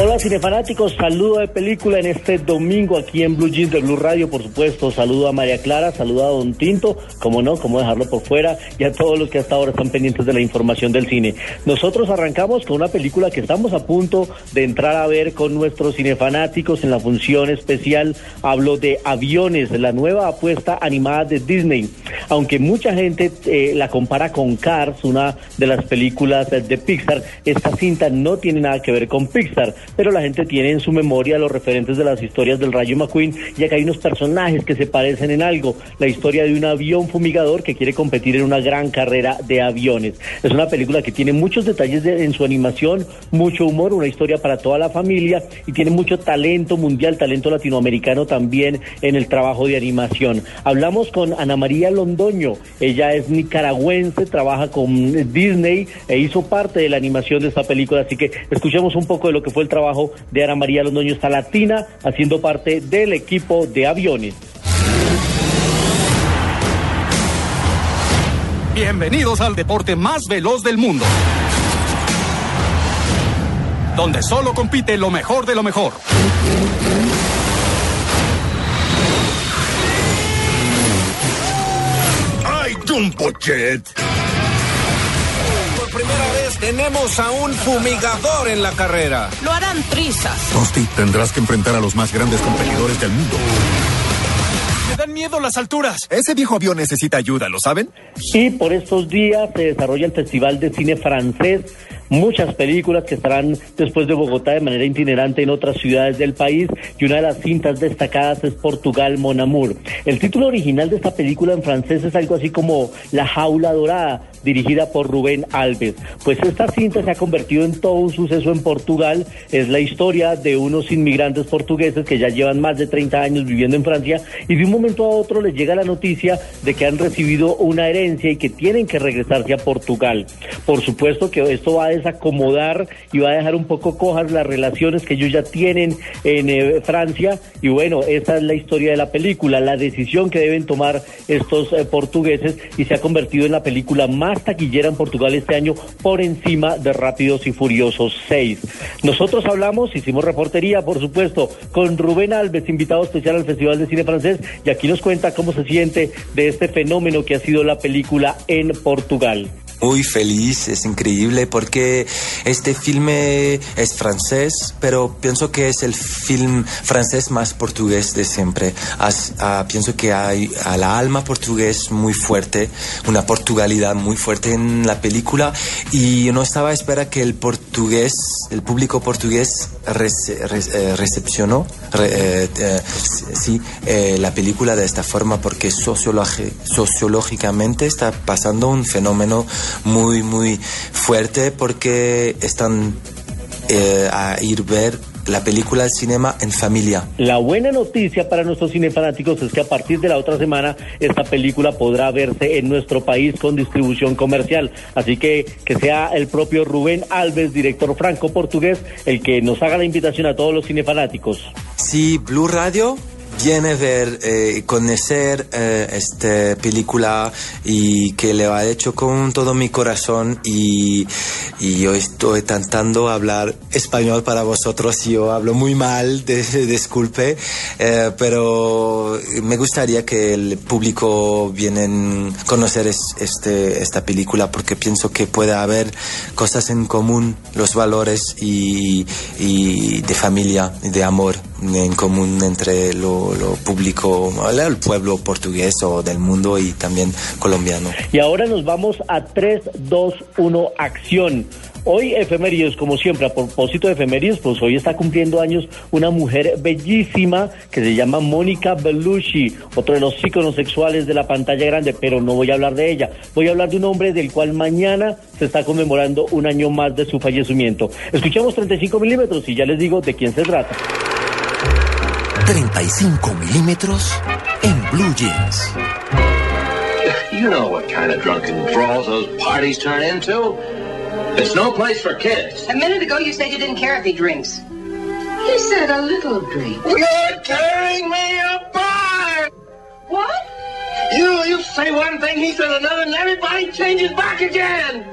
Hola cinefanáticos, saludo de película en este domingo aquí en Blue Jeans de Blue Radio, por supuesto, saludo a María Clara, saludo a Don Tinto, como no, como dejarlo por fuera, y a todos los que hasta ahora están pendientes de la información del cine. Nosotros arrancamos con una película que estamos a punto de entrar a ver con nuestros cinefanáticos en la función especial, hablo de Aviones, la nueva apuesta animada de Disney, aunque mucha gente eh, la compara con Cars, una de las películas de Pixar, esta cinta no tiene nada que ver con Pixar pero la gente tiene en su memoria los referentes de las historias del Rayo McQueen, ya que hay unos personajes que se parecen en algo. La historia de un avión fumigador que quiere competir en una gran carrera de aviones. Es una película que tiene muchos detalles en su animación, mucho humor, una historia para toda la familia y tiene mucho talento mundial, talento latinoamericano también en el trabajo de animación. Hablamos con Ana María Londoño, ella es nicaragüense, trabaja con Disney e hizo parte de la animación de esta película, así que escuchemos un poco de lo que fue el trabajo trabajo de Ana María Londoño está latina, haciendo parte del equipo de aviones. Bienvenidos al deporte más veloz del mundo. Donde solo compite lo mejor de lo mejor. ¡Ay, Jumbo Jet! primera vez tenemos a un fumigador en la carrera. Lo harán trizas. Tosti, tendrás que enfrentar a los más grandes competidores del mundo. Me dan miedo las alturas. Ese viejo avión necesita ayuda, ¿lo saben? Y por estos días se desarrolla el Festival de Cine Francés muchas películas que estarán después de Bogotá de manera itinerante en otras ciudades del país y una de las cintas destacadas es Portugal Mon Amour. El título original de esta película en francés es algo así como La jaula dorada, dirigida por Rubén Alves. Pues esta cinta se ha convertido en todo un suceso en Portugal. Es la historia de unos inmigrantes portugueses que ya llevan más de 30 años viviendo en Francia y de un momento a otro les llega la noticia de que han recibido una herencia y que tienen que regresarse a Portugal. Por supuesto que esto va a desacomodar y va a dejar un poco cojas las relaciones que ellos ya tienen en eh, Francia y bueno, esa es la historia de la película, la decisión que deben tomar estos eh, portugueses y se ha convertido en la película más taquillera en Portugal este año por encima de Rápidos y Furiosos 6. Nosotros hablamos, hicimos reportería, por supuesto, con Rubén Alves, invitado especial al Festival de Cine Francés, y aquí nos cuenta cómo se siente de este fenómeno que ha sido la película en Portugal muy feliz, es increíble porque este filme es francés, pero pienso que es el film francés más portugués de siempre. Ah, pienso que hay a la alma portugués muy fuerte, una portugalidad muy fuerte en la película y no estaba a esperar que el portugués, el público portugués eh, recepcionó eh, eh, sí, la película de esta forma porque sociológicamente está pasando un fenómeno muy, muy fuerte porque están a ir ver la película del cinema en familia. La buena noticia para nuestros cinefanáticos es que a partir de la otra semana esta película podrá verse en nuestro país con distribución comercial. Así que que sea el propio Rubén Alves, director franco-portugués, el que nos haga la invitación a todos los cinefanáticos. Sí, Blue Radio viene a ver, eh, conocer eh, esta película y que le ha hecho con todo mi corazón y, y yo estoy tratando hablar español para vosotros y yo hablo muy mal, de, disculpe, eh, pero me gustaría que el público viene a conocer este, esta película porque pienso que puede haber cosas en común, los valores y, y de familia y de amor en común entre lo, público, el pueblo portugués o del mundo y también colombiano. Y ahora nos vamos a 3, 2, 1, acción. Hoy efemérides, como siempre, a propósito de efemérides, pues hoy está cumpliendo años una mujer bellísima que se llama Mónica Bellucci, otro de los íconos sexuales de la pantalla grande, pero no voy a hablar de ella. Voy a hablar de un hombre del cual mañana se está conmemorando un año más de su fallecimiento. Escuchamos 35 milímetros y ya les digo de quién se trata. 35 milímetros en Blue Jeans. You know what kind of drunken brawls those parties turn into. It's no place for kids. A minute ago you said you didn't care if he drinks. He said a little drink. You're tearing me apart! What? You, you say one thing, he says another, and everybody changes back again.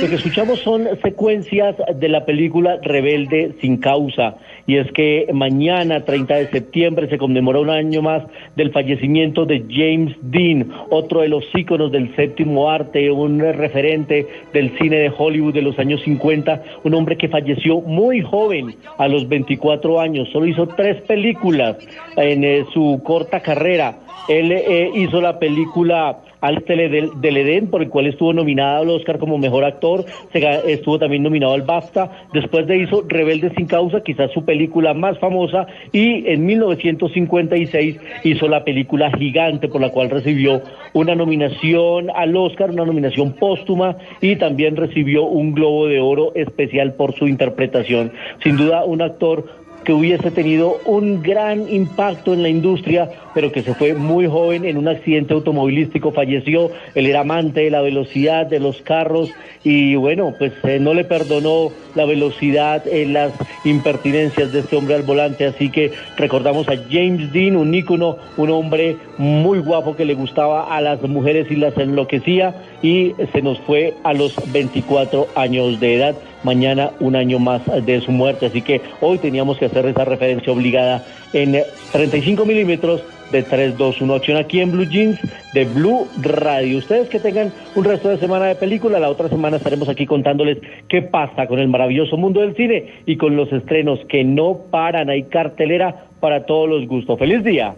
Lo que escuchamos son secuencias de la película Rebelde sin causa. Y es que mañana, 30 de septiembre, se conmemora un año más del fallecimiento de James Dean, otro de los íconos del séptimo arte, un referente del cine de Hollywood de los años 50, un hombre que falleció muy joven, a los 24 años. Solo hizo tres películas en eh, su corta carrera. Él eh, hizo la película al del, del, Edén, por el cual estuvo nominado al Oscar como mejor actor, se, estuvo también nominado al BAFTA, después de hizo Rebelde sin causa, quizás su película más famosa, y en 1956 hizo la película Gigante, por la cual recibió una nominación al Oscar, una nominación póstuma, y también recibió un Globo de Oro especial por su interpretación. Sin duda, un actor que hubiese tenido un gran impacto en la industria, pero que se fue muy joven en un accidente automovilístico, falleció, él era amante de la velocidad de los carros y bueno, pues eh, no le perdonó la velocidad en las impertinencias de este hombre al volante, así que recordamos a James Dean, un ícono, un hombre muy guapo que le gustaba a las mujeres y las enloquecía y se nos fue a los 24 años de edad. Mañana un año más de su muerte. Así que hoy teníamos que hacer esa referencia obligada en 35 milímetros de 321 acción aquí en Blue Jeans de Blue Radio. Ustedes que tengan un resto de semana de película, la otra semana estaremos aquí contándoles qué pasa con el maravilloso mundo del cine y con los estrenos que no paran. Hay cartelera para todos los gustos. ¡Feliz día!